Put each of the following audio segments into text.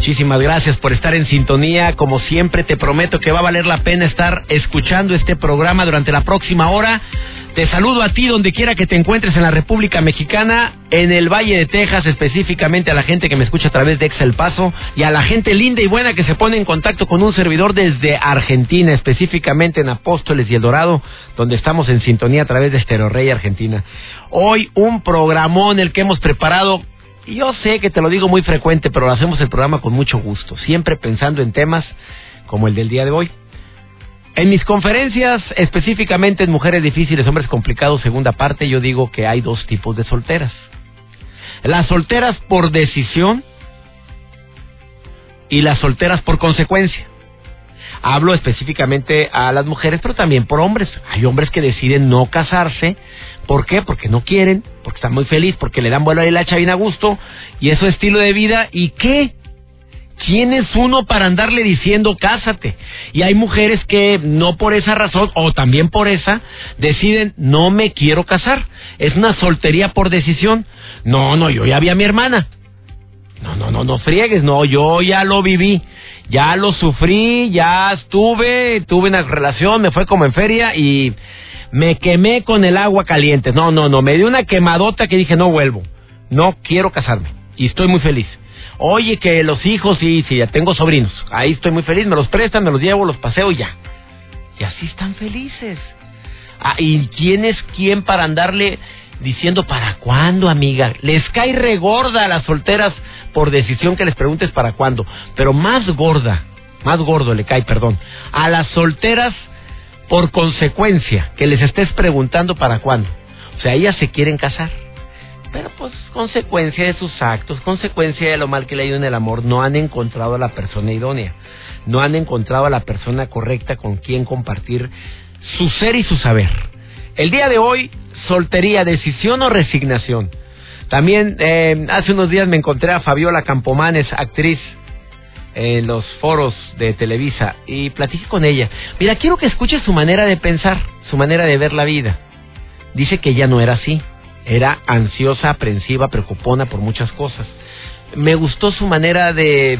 Muchísimas gracias por estar en sintonía. Como siempre, te prometo que va a valer la pena estar escuchando este programa durante la próxima hora. Te saludo a ti donde quiera que te encuentres en la República Mexicana, en el Valle de Texas, específicamente a la gente que me escucha a través de Excel Paso y a la gente linda y buena que se pone en contacto con un servidor desde Argentina, específicamente en Apóstoles y El Dorado, donde estamos en sintonía a través de Estero Rey Argentina. Hoy un programón el que hemos preparado yo sé que te lo digo muy frecuente, pero hacemos el programa con mucho gusto, siempre pensando en temas como el del día de hoy. En mis conferencias, específicamente en Mujeres Difíciles, Hombres Complicados, segunda parte, yo digo que hay dos tipos de solteras. Las solteras por decisión y las solteras por consecuencia. Hablo específicamente a las mujeres, pero también por hombres. Hay hombres que deciden no casarse. ¿Por qué? Porque no quieren, porque están muy felices, porque le dan vuelo a la bien a gusto, y eso es estilo de vida. ¿Y qué? ¿Quién es uno para andarle diciendo cásate? Y hay mujeres que no por esa razón, o también por esa, deciden no me quiero casar. Es una soltería por decisión. No, no, yo ya vi a mi hermana. No, no, no, no friegues, no, yo ya lo viví ya lo sufrí, ya estuve, tuve una relación, me fue como en feria y me quemé con el agua caliente. No, no, no, me dio una quemadota que dije, no vuelvo, no quiero casarme y estoy muy feliz. Oye, que los hijos, sí, sí, ya tengo sobrinos, ahí estoy muy feliz, me los prestan, me los llevo, los paseo y ya. Y así están felices. Ah, ¿Y quién es quién para andarle diciendo para cuándo, amiga? Les cae regorda a las solteras por decisión que les preguntes para cuándo, pero más gorda, más gordo le cae, perdón, a las solteras por consecuencia que les estés preguntando para cuándo. O sea, ellas se quieren casar. Pero pues consecuencia de sus actos, consecuencia de lo mal que le ha ido en el amor, no han encontrado a la persona idónea, no han encontrado a la persona correcta con quien compartir su ser y su saber. El día de hoy, soltería, decisión o resignación. También eh, hace unos días me encontré a Fabiola Campomanes, actriz en los foros de Televisa y platiqué con ella. Mira, quiero que escuches su manera de pensar, su manera de ver la vida. Dice que ella no era así, era ansiosa, aprensiva, preocupona por muchas cosas. Me gustó su manera de,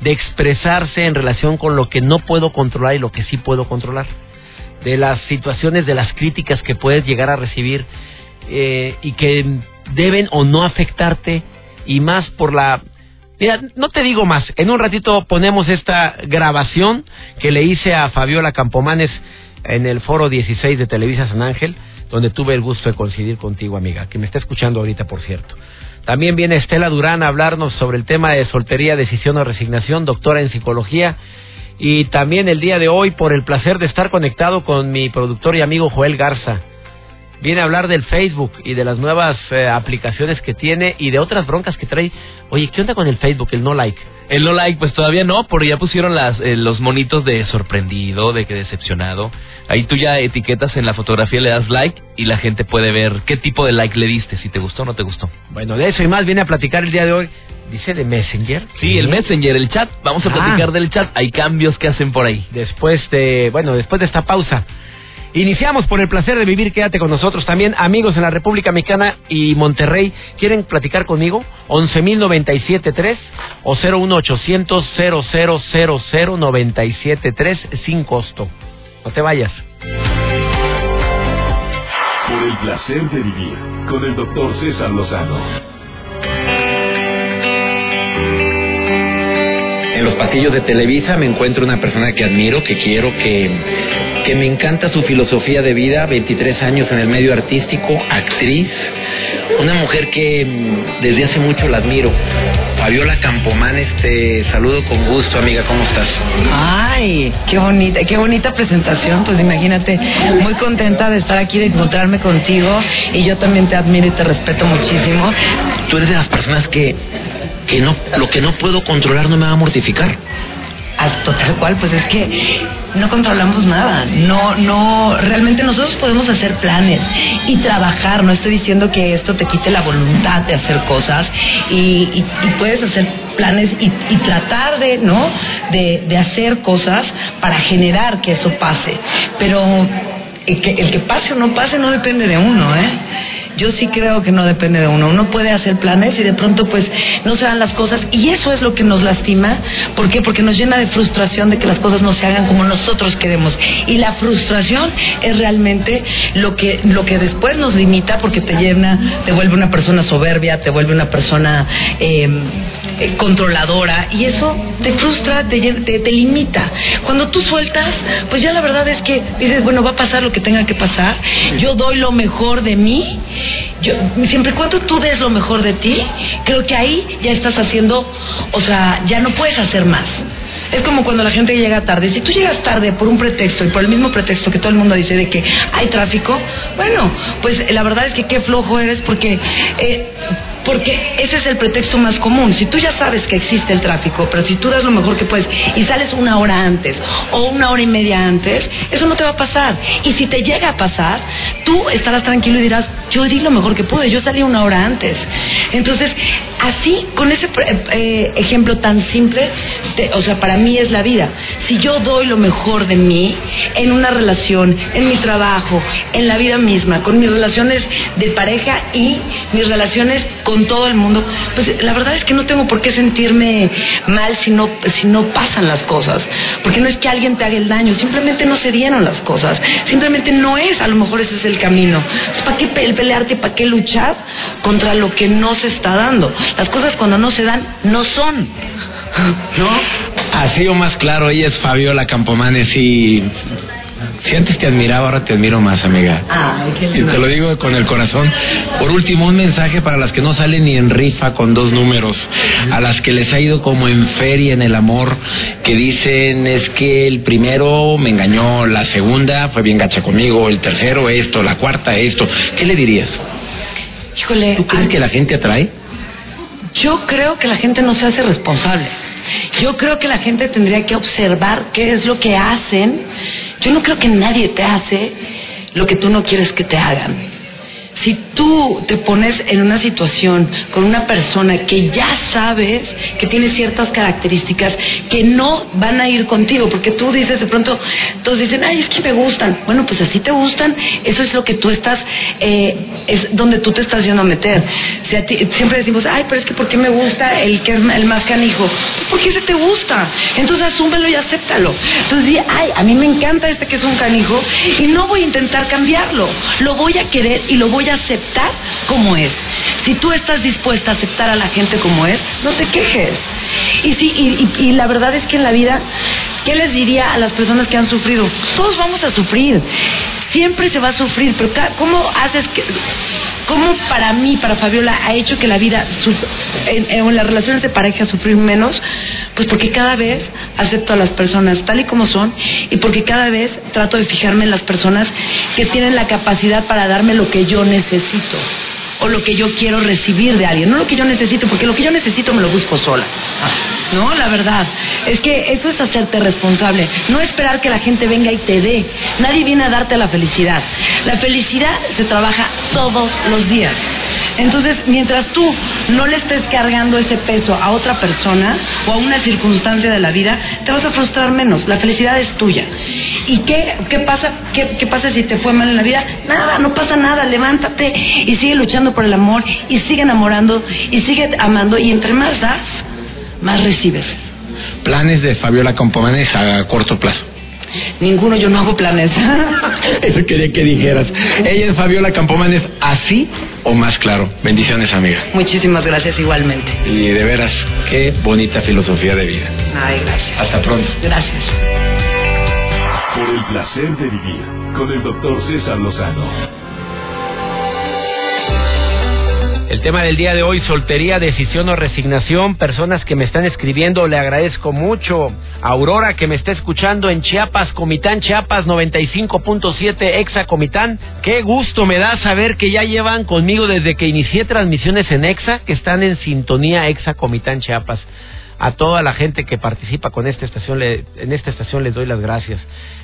de expresarse en relación con lo que no puedo controlar y lo que sí puedo controlar. De las situaciones, de las críticas que puedes llegar a recibir eh, y que deben o no afectarte y más por la... Mira, no te digo más, en un ratito ponemos esta grabación que le hice a Fabiola Campomanes en el foro 16 de Televisa San Ángel, donde tuve el gusto de coincidir contigo, amiga, que me está escuchando ahorita, por cierto. También viene Estela Durán a hablarnos sobre el tema de soltería, decisión o resignación, doctora en psicología. Y también el día de hoy, por el placer de estar conectado con mi productor y amigo Joel Garza viene a hablar del Facebook y de las nuevas eh, aplicaciones que tiene y de otras broncas que trae. Oye, ¿qué onda con el Facebook, el no like? El no like, pues todavía no, porque ya pusieron las, eh, los monitos de sorprendido, de que decepcionado. Ahí tú ya etiquetas en la fotografía, le das like y la gente puede ver qué tipo de like le diste, si te gustó o no te gustó. Bueno, de eso y más viene a platicar el día de hoy. Dice de Messenger. Sí, el Messenger, el chat. Vamos a ah. platicar del chat. Hay cambios que hacen por ahí. Después de, bueno, después de esta pausa. Iniciamos por el placer de vivir, quédate con nosotros también, amigos en la República Mexicana y Monterrey, ¿quieren platicar conmigo? 11.097.3 o 01800 0000973 sin costo. No te vayas. Por el placer de vivir con el doctor César Lozano. En los pasillos de Televisa me encuentro una persona que admiro, que quiero, que que me encanta su filosofía de vida, 23 años en el medio artístico, actriz, una mujer que mm, desde hace mucho la admiro. Fabiola Campomán, este saludo con gusto, amiga, ¿cómo estás? Ay, qué bonita, qué bonita presentación, pues imagínate, muy contenta de estar aquí, de encontrarme contigo y yo también te admiro y te respeto muchísimo. Tú eres de las personas que, que no, lo que no puedo controlar no me va a mortificar. Hasta tal cual, pues es que no controlamos nada. No, no, realmente nosotros podemos hacer planes y trabajar. No estoy diciendo que esto te quite la voluntad de hacer cosas y, puedes hacer planes y, y, tratar de, ¿no? De, de hacer cosas para generar que eso pase. Pero el que, el que pase o no pase no depende de uno, ¿eh? Yo sí creo que no depende de uno. Uno puede hacer planes y de pronto pues no se dan las cosas y eso es lo que nos lastima. ¿Por qué? Porque nos llena de frustración de que las cosas no se hagan como nosotros queremos. Y la frustración es realmente lo que, lo que después nos limita porque te llena, te vuelve una persona soberbia, te vuelve una persona eh, eh, controladora y eso te frustra, te, te, te limita. Cuando tú sueltas, pues ya la verdad es que dices, bueno, va a pasar lo que tenga que pasar, yo doy lo mejor de mí yo, siempre y cuando tú des lo mejor de ti, creo que ahí ya estás haciendo, o sea, ya no puedes hacer más. Es como cuando la gente llega tarde. Si tú llegas tarde por un pretexto y por el mismo pretexto que todo el mundo dice de que hay tráfico, bueno, pues la verdad es que qué flojo eres porque eh, porque ese es el pretexto más común. Si tú ya sabes que existe el tráfico, pero si tú das lo mejor que puedes y sales una hora antes o una hora y media antes, eso no te va a pasar. Y si te llega a pasar, tú estarás tranquilo y dirás, yo di lo mejor que pude, yo salí una hora antes. Entonces, así, con ese eh, ejemplo tan simple, o sea, para mí es la vida. Si yo doy lo mejor de mí en una relación, en mi trabajo, en la vida misma, con mis relaciones de pareja y mis relaciones con con todo el mundo, pues la verdad es que no tengo por qué sentirme mal si no, si no pasan las cosas. Porque no es que alguien te haga el daño, simplemente no se dieron las cosas. Simplemente no es, a lo mejor ese es el camino. ¿Para qué pelearte, para qué luchar contra lo que no se está dando? Las cosas cuando no se dan, no son. ¿No? Así o más claro, ella es Fabiola Campomanes y si antes te admiraba, ahora te admiro más, amiga. Ay, qué Y te lo digo con el corazón. Por último, un mensaje para las que no salen ni en rifa con dos números, a las que les ha ido como en feria en el amor, que dicen es que el primero me engañó, la segunda fue bien gacha conmigo, el tercero esto, la cuarta esto. ¿Qué le dirías? Híjole, ¿Tú crees que la gente atrae? Yo creo que la gente no se hace responsable. Yo creo que la gente tendría que observar qué es lo que hacen. Yo no creo que nadie te hace lo que tú no quieres que te hagan. Si tú te pones en una situación con una persona que ya sabes que tiene ciertas características que no van a ir contigo, porque tú dices de pronto, todos dicen, ay, es que me gustan. Bueno, pues así te gustan, eso es lo que tú estás, eh, es donde tú te estás yendo a meter. Si a ti, siempre decimos, ay, pero es que ¿por qué me gusta el que es el más canijo? Pues porque ese te gusta. Entonces asúmelo y acéptalo. Entonces di, ay, a mí me encanta este que es un canijo y no voy a intentar cambiarlo. Lo voy a querer y lo voy aceptar como es. Si tú estás dispuesta a aceptar a la gente como es, no te quejes. Y sí, y, y la verdad es que en la vida, ¿qué les diría a las personas que han sufrido? Todos vamos a sufrir. Siempre se va a sufrir, pero ¿cómo haces que.? ¿Cómo para mí, para Fabiola, ha hecho que la vida, en, en, las relaciones de pareja, sufrir menos? Pues porque cada vez acepto a las personas tal y como son y porque cada vez trato de fijarme en las personas que tienen la capacidad para darme lo que yo necesito o lo que yo quiero recibir de alguien, no lo que yo necesito, porque lo que yo necesito me lo busco sola. No, la verdad, es que eso es hacerte responsable, no esperar que la gente venga y te dé. Nadie viene a darte la felicidad. La felicidad se trabaja todos los días. Entonces, mientras tú no le estés cargando ese peso a otra persona o a una circunstancia de la vida, te vas a frustrar menos. La felicidad es tuya. ¿Y qué, qué pasa? ¿Qué, ¿Qué pasa si te fue mal en la vida? Nada, no pasa nada. Levántate y sigue luchando por el amor y sigue enamorando y sigue amando y entre más das, más recibes. Planes de Fabiola Compomanes a corto plazo. Ninguno, yo no hago planes. Eso quería que dijeras. Ella es Fabiola Campomanes, así o más claro. Bendiciones, amiga. Muchísimas gracias igualmente. Y de veras, qué bonita filosofía de vida. Ay, gracias. Hasta pronto. Gracias. Por el placer de vivir con el doctor César Lozano. Tema del día de hoy, soltería, decisión o resignación. Personas que me están escribiendo, le agradezco mucho. Aurora, que me está escuchando en Chiapas, Comitán, Chiapas 95.7, Exa Comitán. Qué gusto me da saber que ya llevan conmigo desde que inicié transmisiones en Exa, que están en sintonía Exa Comitán, Chiapas. A toda la gente que participa con esta estación, en esta estación les doy las gracias.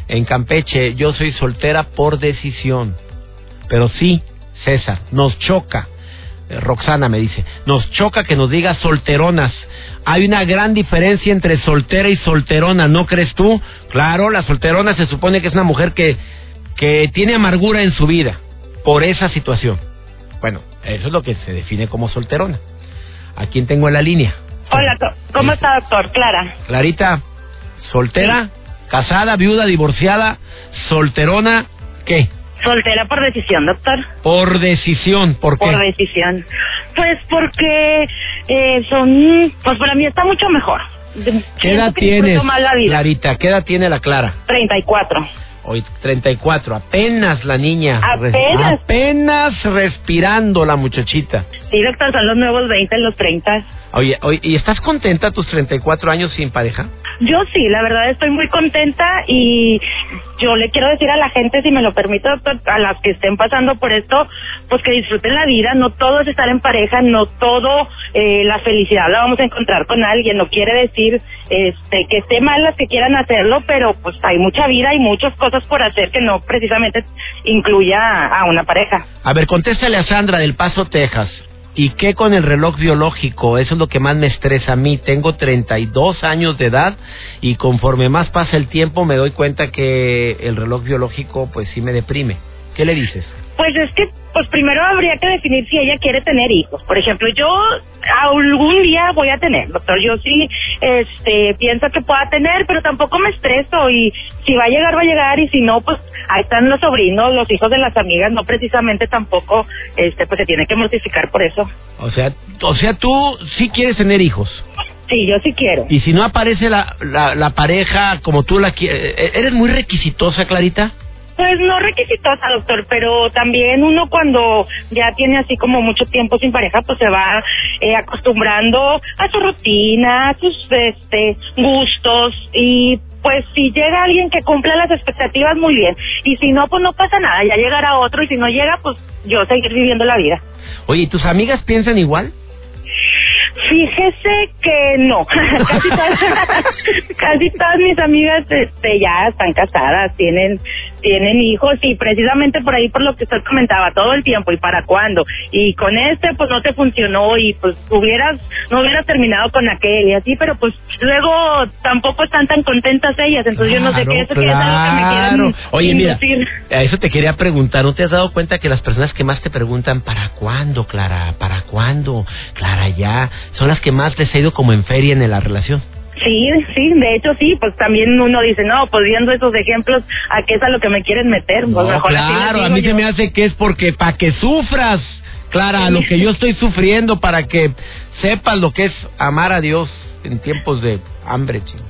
En Campeche, yo soy soltera por decisión. Pero sí, César, nos choca. Roxana me dice, nos choca que nos diga solteronas. Hay una gran diferencia entre soltera y solterona, ¿no crees tú? Claro, la solterona se supone que es una mujer que, que tiene amargura en su vida por esa situación. Bueno, eso es lo que se define como solterona. ¿A quién tengo en la línea? Hola, ¿cómo está, doctor? Clara. Clarita, soltera, casada, viuda, divorciada, solterona, ¿qué? Soltera por decisión, doctor. Por decisión, ¿por qué? Por decisión. Pues porque eh, son... Pues para mí está mucho mejor. ¿Qué edad tienes. Clarita? ¿Qué edad tiene la Clara? 34. Hoy 34, apenas la niña. Apenas. apenas respirando la muchachita. Sí, doctor, son los nuevos 20, los 30. Oye, oye, ¿y estás contenta a tus 34 años sin pareja? Yo sí, la verdad estoy muy contenta y yo le quiero decir a la gente, si me lo permite, doctor, a las que estén pasando por esto, pues que disfruten la vida. No todo es estar en pareja, no todo eh, la felicidad la vamos a encontrar con alguien. No quiere decir este que esté mal las que quieran hacerlo, pero pues hay mucha vida y muchas cosas por hacer que no precisamente incluya a una pareja. A ver, contéstale a Sandra del Paso, Texas. ¿Y qué con el reloj biológico? Eso es lo que más me estresa a mí. Tengo 32 años de edad y conforme más pasa el tiempo me doy cuenta que el reloj biológico pues sí me deprime. ¿Qué le dices? Pues es que, pues primero habría que definir si ella quiere tener hijos. Por ejemplo, yo algún día voy a tener, doctor. Yo sí, este, pienso que pueda tener, pero tampoco me estreso y si va a llegar, va a llegar y si no, pues ahí están los sobrinos, los hijos de las amigas, no precisamente tampoco, este, pues se tiene que mortificar por eso. O sea, o sea, tú sí quieres tener hijos. Sí, yo sí quiero. Y si no aparece la, la, la pareja como tú la quieres, ¿eres muy requisitosa, Clarita? Pues no requisitosa, doctor, pero también uno cuando ya tiene así como mucho tiempo sin pareja, pues se va eh, acostumbrando a su rutina, a sus este gustos y pues si llega alguien que cumpla las expectativas muy bien y si no pues no pasa nada, ya llegará otro y si no llega pues yo seguir viviendo la vida. Oye, ¿y tus amigas piensan igual? Fíjese que no, casi todas, casi todas mis amigas este, ya están casadas, tienen tienen hijos y precisamente por ahí por lo que usted comentaba todo el tiempo y para cuándo y con este pues no te funcionó y pues hubieras no hubieras terminado con aquel y así pero pues luego tampoco están tan contentas ellas entonces yo no sé qué eso que es algo que me claro. quieran Oye, mira, inducir. a eso te quería preguntar. ¿No te has dado cuenta que las personas que más te preguntan ¿para cuándo, Clara? ¿Para cuándo? Clara, ya. Son las que más les ha ido como en feria en la relación. Sí, sí, de hecho sí, pues también uno dice, no, pues viendo esos ejemplos, ¿a qué es a lo que me quieren meter? Pues No, mejor claro, a mí yo. se me hace que es porque para que sufras, Clara, lo que yo estoy sufriendo, para que sepas lo que es amar a Dios en tiempos de hambre, chico.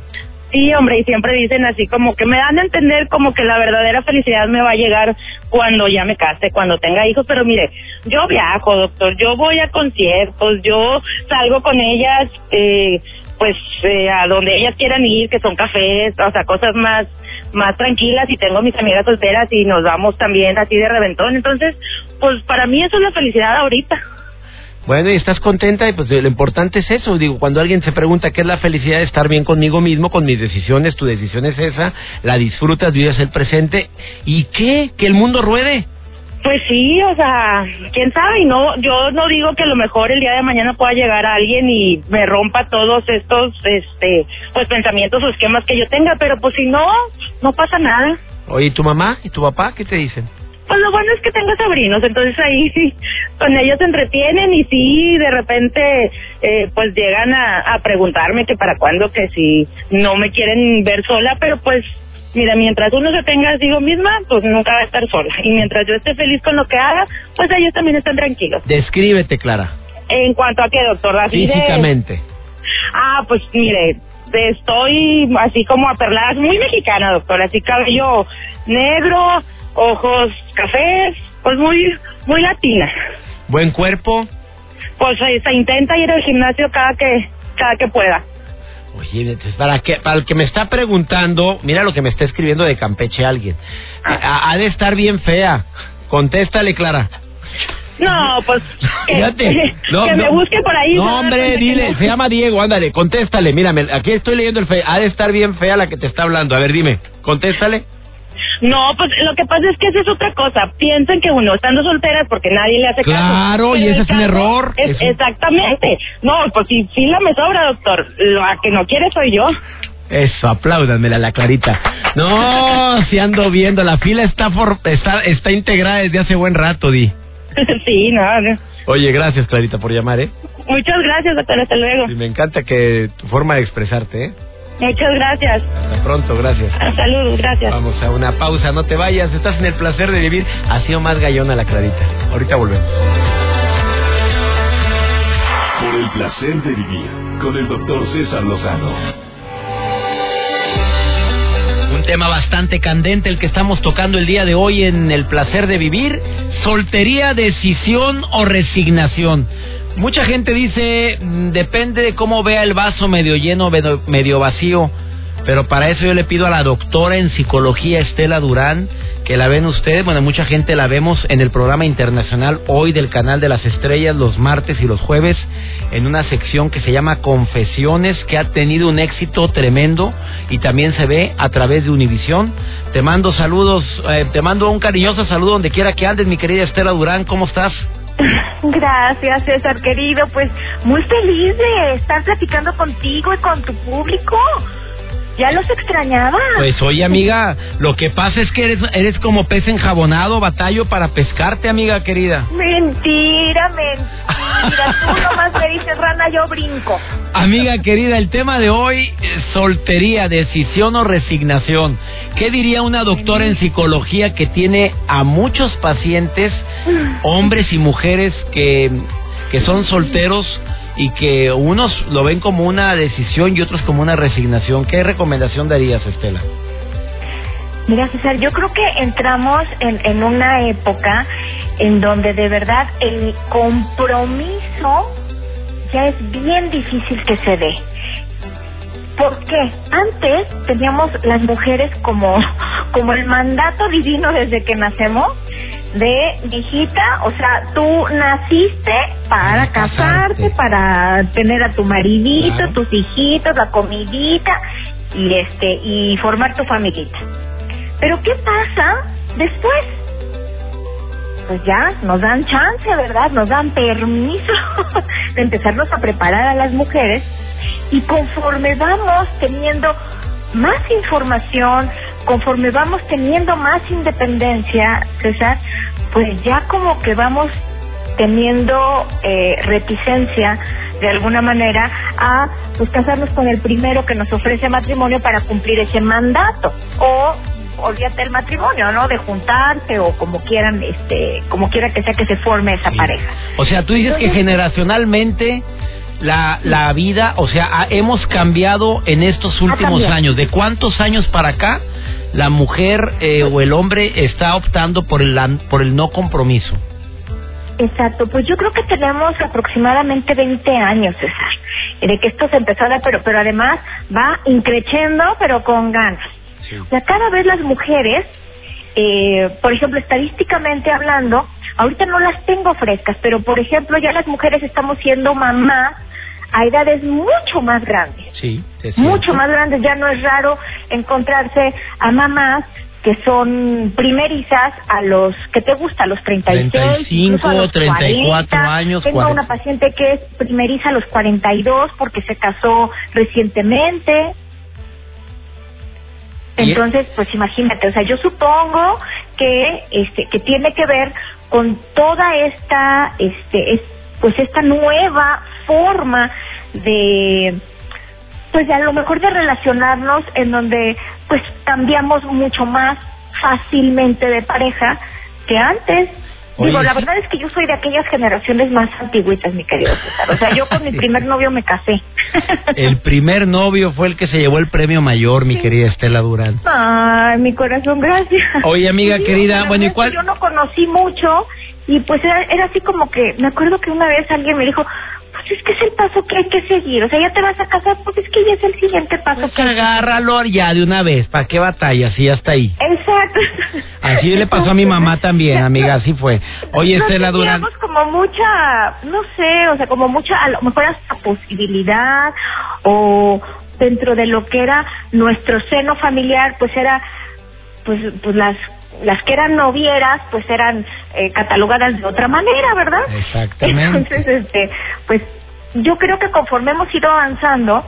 Sí, hombre, y siempre dicen así como que me dan a entender como que la verdadera felicidad me va a llegar cuando ya me case, cuando tenga hijos, pero mire, yo viajo, doctor, yo voy a conciertos, yo salgo con ellas, eh, pues eh, a donde ellas quieran ir, que son cafés, o sea, cosas más más tranquilas y tengo mis amigas solteras y nos vamos también así de reventón, entonces, pues para mí eso es la felicidad ahorita. Bueno, y estás contenta y pues lo importante es eso. Digo, cuando alguien se pregunta qué es la felicidad de estar bien conmigo mismo, con mis decisiones, tu decisión es esa, la disfrutas, vives el presente. ¿Y qué? Que el mundo ruede. Pues sí, o sea, quién sabe, y no, yo no digo que a lo mejor el día de mañana pueda llegar alguien y me rompa todos estos, este, pues pensamientos o esquemas que yo tenga, pero pues si no, no pasa nada. Oye, ¿y tu mamá y tu papá qué te dicen? Pues lo bueno es que tengo sobrinos, entonces ahí sí, con ellos se entretienen y sí, de repente, eh, pues llegan a, a preguntarme que para cuándo, que si no me quieren ver sola, pero pues, mira, mientras uno se tenga consigo misma, pues nunca va a estar sola. Y mientras yo esté feliz con lo que haga, pues ellos también están tranquilos. Descríbete, Clara, En cuanto a qué, doctor, así de- físicamente. Ah, pues mire, estoy así como aperlada, muy mexicana, doctor, así cabello negro, ojos cafés, pues muy, muy latina. Buen cuerpo, pues se, se intenta ir al gimnasio cada que cada que pueda. Oye, para, que, para el que me está preguntando, mira lo que me está escribiendo de Campeche alguien. Ha, ha de estar bien fea. Contéstale, Clara. No, pues que, Fíjate. No, que me no. busque por ahí. No, hombre, dile, no. se llama Diego, ándale, contéstale, mírame, aquí estoy leyendo el fe, ha de estar bien fea la que te está hablando, a ver, dime, contéstale. No, pues lo que pasa es que esa es otra cosa. Piensan que uno estando soltera es porque nadie le hace caso. Claro, y ese es un error, es- es un- Exactamente. No, pues si fila me sobra, doctor. La que no quiere soy yo. Eso, apláudanmela la Clarita. No, si ando viendo, la fila está, for- está, está integrada desde hace buen rato, Di. sí, no, no. Oye, gracias, Clarita, por llamar, ¿eh? Muchas gracias, doctor. Hasta luego. Y me encanta que tu forma de expresarte, ¿eh? Muchas gracias. Hasta pronto, gracias. Saludos, gracias. Vamos a una pausa, no te vayas, estás en el placer de vivir. Ha sido más gallona la Clarita. Ahorita volvemos. Por el placer de vivir con el doctor César Lozano. Un tema bastante candente el que estamos tocando el día de hoy en El placer de vivir. Soltería, decisión o resignación. Mucha gente dice, mm, depende de cómo vea el vaso medio lleno, medio, vacío. Pero para eso yo le pido a la doctora en psicología Estela Durán, que la ven ustedes, bueno, mucha gente la vemos en el programa internacional hoy del canal de las estrellas los martes y los jueves, en una sección que se llama Confesiones, que ha tenido un éxito tremendo y también se ve a través de Univisión. Te mando saludos, eh, te mando un cariñoso saludo donde quiera que andes, mi querida Estela Durán, ¿cómo estás? Gracias, César querido. Pues muy feliz de estar platicando contigo y con tu público. Ya los extrañaba. Pues oye amiga, lo que pasa es que eres, eres como pez enjabonado, batallo para pescarte, amiga querida. Mentira, mentira. Tú nomás me dices rana, yo brinco. Amiga querida, el tema de hoy, soltería, decisión o resignación. ¿Qué diría una doctora en psicología que tiene a muchos pacientes, hombres y mujeres que, que son solteros y que unos lo ven como una decisión y otros como una resignación? ¿Qué recomendación darías, Estela? Mira, César, yo creo que entramos en, en una época en donde de verdad el compromiso ya es bien difícil que se dé. ¿Por qué? Antes teníamos las mujeres como, como el mandato divino desde que nacemos de hijita, o sea, tú naciste para Para casarte, casarte. para tener a tu maridito, Claro. tus hijitos, la comidita y este y formar tu familita. Pero ¿qué pasa después? Pues ya nos dan chance, ¿verdad? Nos dan permiso de empezarnos a preparar a las mujeres y conforme vamos teniendo más información, conforme vamos teniendo más independencia, César, pues ya como que vamos teniendo eh, reticencia de alguna manera a pues casarnos con el primero que nos ofrece matrimonio para cumplir ese mandato o olvídate del matrimonio, ¿no? De juntarse o como quieran, este, como quiera que sea que se forme esa Sí. pareja. O sea, tú dices que generacionalmente la, la vida, o sea, hemos cambiado en estos últimos años. ¿De cuántos años para acá la mujer eh, o el hombre está optando por el, por el no compromiso? Exacto, pues yo creo que tenemos aproximadamente 20 años, César, de que esto se empezó a dar, pero, pero además va increciendo, pero con ganas. O sea, cada vez las mujeres, eh, por ejemplo, estadísticamente hablando, ahorita no las tengo frescas, pero por ejemplo, ya las mujeres estamos siendo mamás a edades mucho más grandes. Sí, es mucho más grandes. Ya no es raro encontrarse a mamás que son primerizas a los que te gusta, a los 36, 35, incluso a los 34 40. años, Tengo 40. una paciente que es primeriza a los 42 porque se casó recientemente. Entonces, pues imagínate, o sea, yo supongo que este que tiene que ver con toda esta este es, pues esta nueva forma de pues a lo mejor de relacionarnos en donde pues cambiamos mucho más fácilmente de pareja que antes. Oye, Digo, la sí. verdad es que yo soy de aquellas generaciones más antiguitas, mi querido César. O sea, yo con mi primer novio me casé. El primer novio fue el que se llevó el premio mayor, mi querida Estela Durán. Ay, mi corazón, gracias. Oye, amiga querida, bueno, ¿y cuál- Yo no conocí mucho y pues era, era así como que, me acuerdo que una vez alguien me dijo, pues es que es el paso que hay que seguir, o sea, ya te vas a casar, pues es que ya es el siguiente paso Pues que agárralo ya de una vez, ¿para qué batallas? Y ya está ahí. Exacto. Así le pasó a mi mamá también, amiga, así fue. Oye, No Estela Durán. teníamos como mucha, no sé, o sea, como mucha, a lo mejor hasta posibilidad o dentro de lo que era nuestro seno familiar, pues era, pues, pues las las que eran novieras, pues eran eh, catalogadas de otra manera, ¿verdad? Exactamente. Entonces, este, pues yo creo que conforme hemos ido avanzando,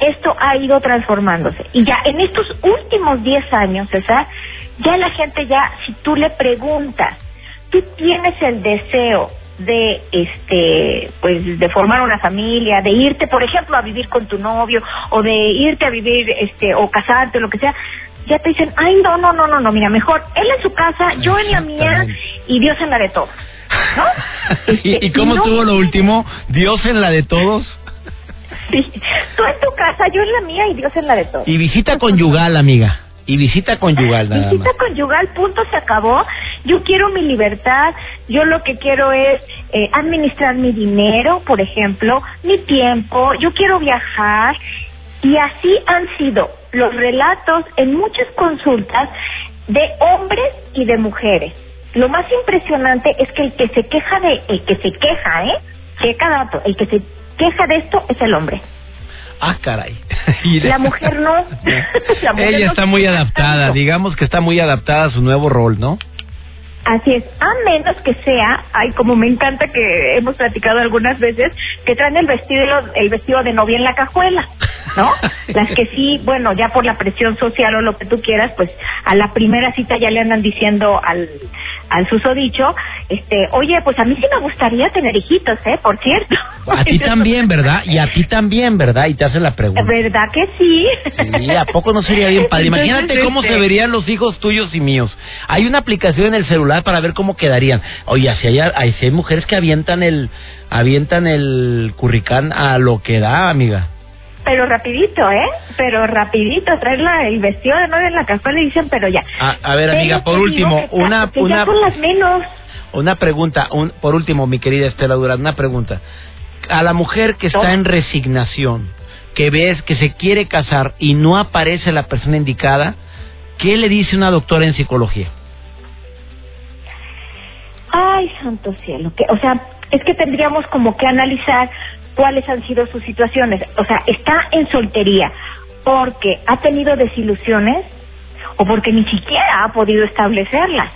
esto ha ido transformándose. Y ya en estos últimos 10 años, César, ya la gente ya, si tú le preguntas, tú tienes el deseo de este pues de formar una familia de irte por ejemplo a vivir con tu novio o de irte a vivir este o casarte lo que sea ya te dicen ay no no no no no mira mejor él en su casa yo en la mía y Dios en la de todos ¿no? ¿Y, Este, y cómo no- estuvo lo último? ¿Dios en la de todos? Sí. Tú en tu casa, yo en la mía y Dios en la de todos. Y visita conyugal, amiga. Y visita conyugal, nada Visita más. conyugal, punto, se acabó. Yo quiero mi libertad. Yo lo que quiero es eh, administrar mi dinero, por ejemplo, mi tiempo. Yo quiero viajar. Y así han sido los relatos en muchas consultas de hombres y de mujeres. Lo más impresionante es que el que se queja de, el que se queja, ¿eh? Checa dato, el que se queja de esto es el hombre. Ah, caray. La mujer no. La mujer Ella no está muy adaptada, tanto. digamos que está muy adaptada a su nuevo rol, ¿no? Así es, a menos que sea, ay, como me encanta que hemos platicado algunas veces, que traen el vestido, el vestido de novia en la cajuela, ¿no? Las que sí, bueno, ya por la presión social o lo que tú quieras, pues a la primera cita ya le andan diciendo al, al susodicho, este, oye, pues a mí sí me gustaría tener hijitos, ¿eh? Por cierto. A ti también, ¿verdad? Y a ti también, ¿verdad? Y te hace la pregunta. ¿Verdad que sí? Sí, ¿a poco no sería bien padre? Entonces, Imagínate cómo este, se verían los hijos tuyos y míos. Hay una aplicación en el celular para ver cómo quedarían. Oye, si hay, hay, si hay mujeres que avientan el avientan el curricán a lo que da, amiga. Pero rapidito, ¿eh? Pero rapidito, traer la- el vestido de novia en la cajuela y dicen, pero ya. A, a ver, Pero amiga, por último, que- una que una ya son las menos. una pregunta, un, por último, mi querida Estela Durán, una pregunta. A la mujer que está en resignación, que ves que se quiere casar y no aparece la persona indicada, ¿qué le dice una doctora en psicología? Ay, santo cielo. Que, o sea, es que tendríamos como que analizar cuáles han sido sus situaciones. O sea, está en soltería porque ha tenido desilusiones o porque ni siquiera ha podido establecerlas.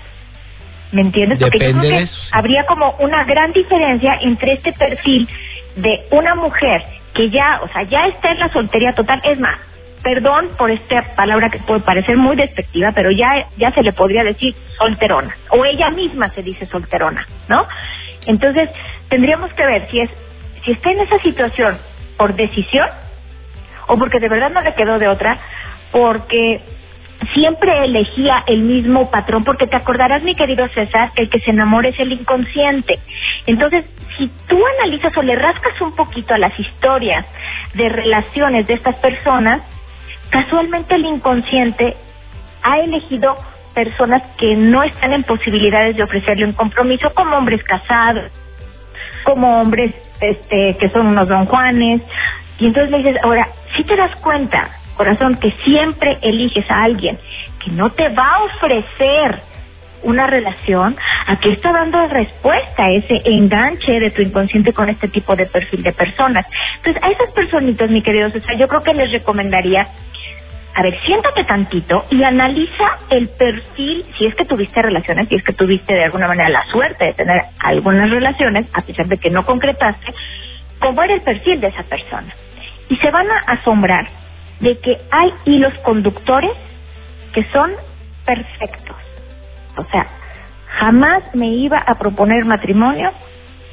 ¿Me entiendes? Porque yo creo que habría como una gran diferencia entre este perfil de una mujer que ya, o sea, ya está en la soltería total. Es más, perdón por esta palabra que puede parecer muy despectiva, pero ya, ya se le podría decir solterona. O ella misma se dice solterona, ¿no? Entonces, tendríamos que ver si es, si está en esa situación por decisión o porque de verdad no le quedó de otra, porque siempre elegía el mismo patrón, porque te acordarás, mi querido César, que el que se enamora es el inconsciente. Entonces, si tú analizas o le rascas un poquito a las historias de relaciones de estas personas, casualmente el inconsciente ha elegido personas que no están en posibilidades de ofrecerle un compromiso, como hombres casados, como hombres este que son unos don Juanes, y entonces le dices, ahora, si te das cuenta, corazón, que siempre eliges a alguien que no te va a ofrecer una relación, ¿a qué está dando respuesta ese enganche de tu inconsciente con este tipo de perfil de personas? Entonces, a esas personitas, mi querido César, yo creo que les recomendaría a ver, siéntate tantito y analiza el perfil, si es que tuviste relaciones, si es que tuviste de alguna manera la suerte de tener algunas relaciones, a pesar de que no concretaste, cómo era el perfil de esa persona. Y se van a asombrar de que hay hilos conductores que son perfectos. O sea, jamás me iba a proponer matrimonio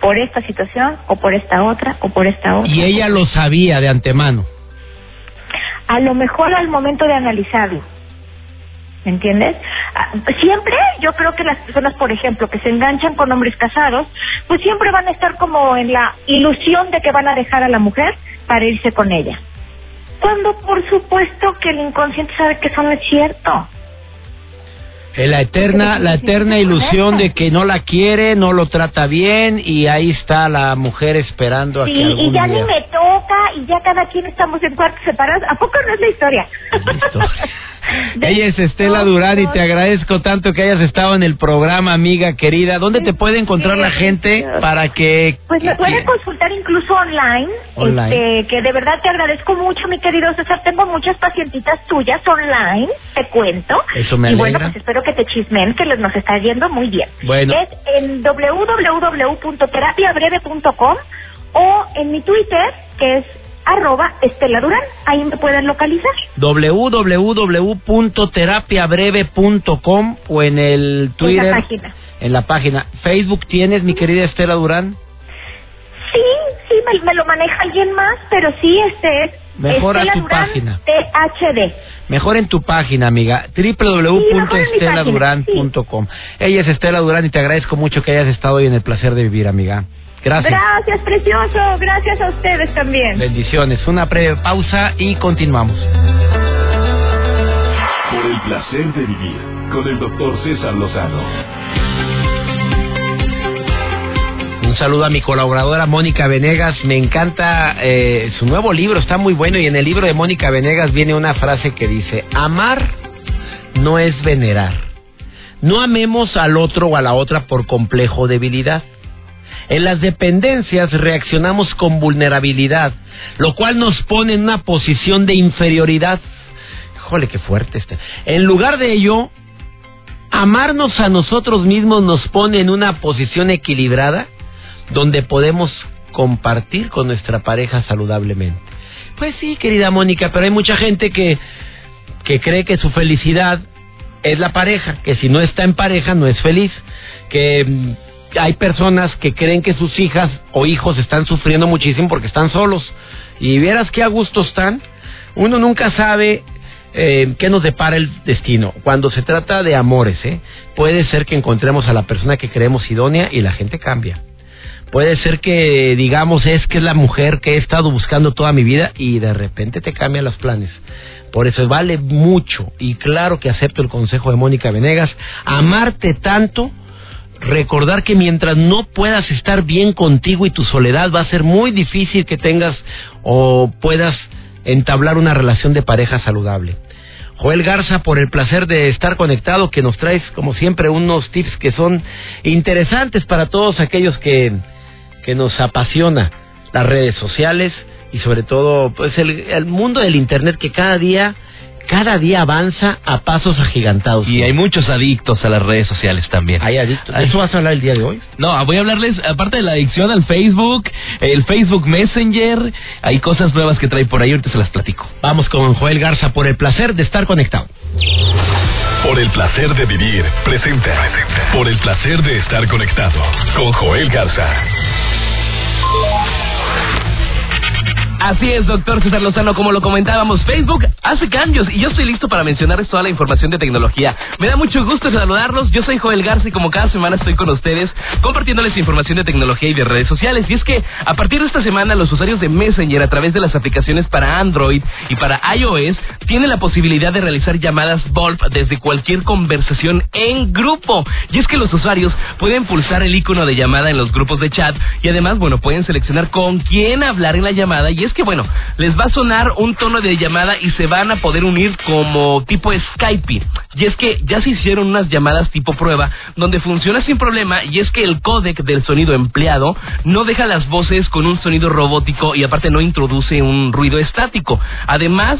por esta situación o por esta otra o por esta otra. Y ella lo sabía de antemano. A lo mejor al momento de analizarlo. ¿Me entiendes? Ah, Siempre yo creo que las personas, por ejemplo, que se enganchan con hombres casados, pues siempre van a estar como en la ilusión de que van a dejar a la mujer para irse con ella. Cuando por supuesto que el inconsciente sabe que eso no es cierto. Eh, La eterna, la eterna ilusión de que no la quiere, no lo trata bien y ahí está la mujer esperando a Sí, que y algún ya día... ni me toca y ya cada quien estamos en cuartos separados. ¿A poco no es la historia? Ella es Estela Durán y te agradezco tanto que hayas estado en el programa, amiga querida. ¿Dónde te puede encontrar la gente para que... Pues me pueden consultar incluso online, Online. este, que de verdad te agradezco mucho, mi querido César. Tengo muchas pacientitas tuyas online, te cuento. Eso me Y bueno, alegra. pues espero que te chismen, que nos está yendo muy bien. Bueno. Es en www.terapiabreve.com o en mi Twitter, que es arroba Estela Durán. Ahí me pueden localizar. www.terapiabreve.com o en el Twitter. En la página. En la página. ¿Facebook tienes, mi querida Estela Durán? Sí, sí, me, me lo maneja alguien más, pero sí, este es Mejor a Estela tu Durán página. THD. Mejor en tu página, amiga, www.esteladurán.com. Ella es Estela Durán y te agradezco mucho que hayas estado hoy en el placer de vivir, amiga. Gracias. Gracias, precioso. Gracias a ustedes también. Bendiciones. Una breve pausa y continuamos. Por el placer de vivir con el doctor César Lozano. Un saludo a mi colaboradora Mónica Venegas. Me encanta eh, su nuevo libro, está muy bueno. Y en el libro de Mónica Venegas viene una frase que dice, amar no es venerar. No amemos al otro o a la otra por complejo o debilidad. En las dependencias reaccionamos con vulnerabilidad, lo cual nos pone en una posición de inferioridad. Híjole, qué fuerte este. En lugar de ello, amarnos a nosotros mismos nos pone en una posición equilibrada donde podemos compartir con nuestra pareja saludablemente. Pues sí, querida Mónica, pero hay mucha gente que, que cree que su felicidad es la pareja, que si no está en pareja no es feliz, que hay personas que creen que sus hijas o hijos están sufriendo muchísimo porque están solos. Y vieras qué a gusto están. Uno nunca sabe eh, qué nos depara el destino. Cuando se trata de amores, ¿eh? puede ser que encontremos a la persona que creemos idónea y la gente cambia. Puede ser que digamos es que es la mujer que he estado buscando toda mi vida y de repente te cambian los planes. Por eso vale mucho y claro que acepto el consejo de Mónica Venegas, amarte tanto, recordar que mientras no puedas estar bien contigo y tu soledad va a ser muy difícil que tengas o puedas entablar una relación de pareja saludable. Joel Garza, por el placer de estar conectado, que nos traes, como siempre, unos tips que son interesantes para todos aquellos que, que nos apasiona las redes sociales y sobre todo, pues el, el mundo del Internet que cada día, cada día avanza a pasos agigantados. Y hay muchos adictos a las redes sociales también. Hay adictos. ¿De eso vas a hablar el día de hoy? No, voy a hablarles, aparte de la adicción al Facebook, el Facebook Messenger, hay cosas nuevas que trae por ahí, ahorita se las platico. Vamos con Joel Garza por el placer de estar conectado. Por el placer de vivir, presenta. Por el placer de estar conectado con Joel Garza. Así es, doctor César Lozano, como lo comentábamos, Facebook hace cambios y yo estoy listo para mencionarles toda la información de tecnología. Me da mucho gusto saludarlos, yo soy Joel Garza y como cada semana estoy con ustedes compartiéndoles información de tecnología y de redes sociales. Y es que a partir de esta semana los usuarios de Messenger a través de las aplicaciones para Android y para iOS tienen la posibilidad de realizar llamadas VoIP desde cualquier conversación en grupo. Y es que los usuarios pueden pulsar el icono de llamada en los grupos de chat y además, bueno, pueden seleccionar con quién hablar en la llamada y es que, bueno, les va a sonar un tono de llamada y se van a poder unir como tipo Skype. Y es que ya se hicieron unas llamadas tipo prueba donde funciona sin problema y es que el códec del sonido empleado no deja las voces con un sonido robótico y aparte no introduce un ruido estático. Además,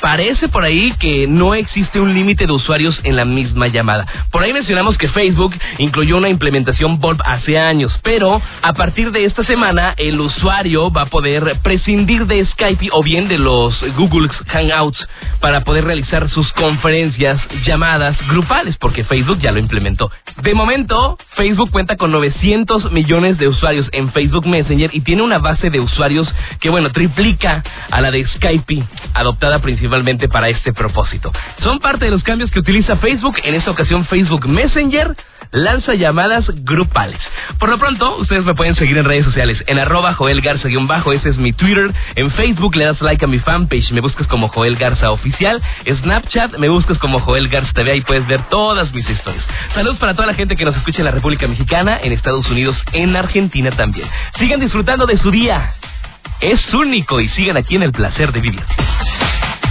parece por ahí que no existe un límite de usuarios en la misma llamada. Por ahí mencionamos que Facebook incluyó una implementación VoIP hace años, pero a partir de esta semana el usuario va a poder prescindir de Skype o bien de los Google Hangouts para poder realizar sus conferencias, llamadas grupales, porque Facebook ya lo implementó. De momento, Facebook cuenta con 900 millones de usuarios en Facebook Messenger y tiene una base de usuarios que, bueno, triplica a la de Skype, adoptada principalmente para este propósito. Son parte de los cambios que utiliza Facebook, en esta ocasión Facebook Messenger lanza llamadas grupales. Por lo pronto, ustedes me pueden seguir en redes sociales, en arroba Joel Garza-bajo, ese es mi Twitter. En Facebook le das like a mi fanpage, me buscas como Joel Garza Oficial. Snapchat, me buscas como Joel Garza TV, ahí puedes ver todas mis historias. Saludos para toda la gente que nos escucha en la República Mexicana, en Estados Unidos, en Argentina también. Sigan disfrutando de su día. Es único y sigan aquí en el placer de vivir.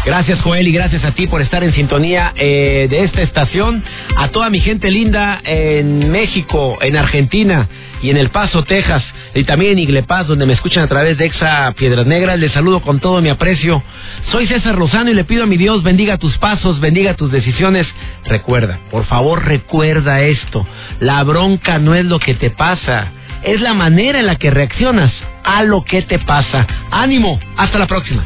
Gracias Joel y gracias a ti por estar en sintonía eh, de esta estación. A toda mi gente linda en México, en Argentina y en El Paso, Texas y también en Iglepaz, donde me escuchan a través de Exa Piedras Negras. Les saludo con todo mi aprecio. Soy César Lozano y le pido a mi Dios bendiga tus pasos, bendiga tus decisiones. Recuerda, por favor recuerda esto. La bronca no es lo que te pasa, es la manera en la que reaccionas a lo que te pasa. Ánimo, hasta la próxima.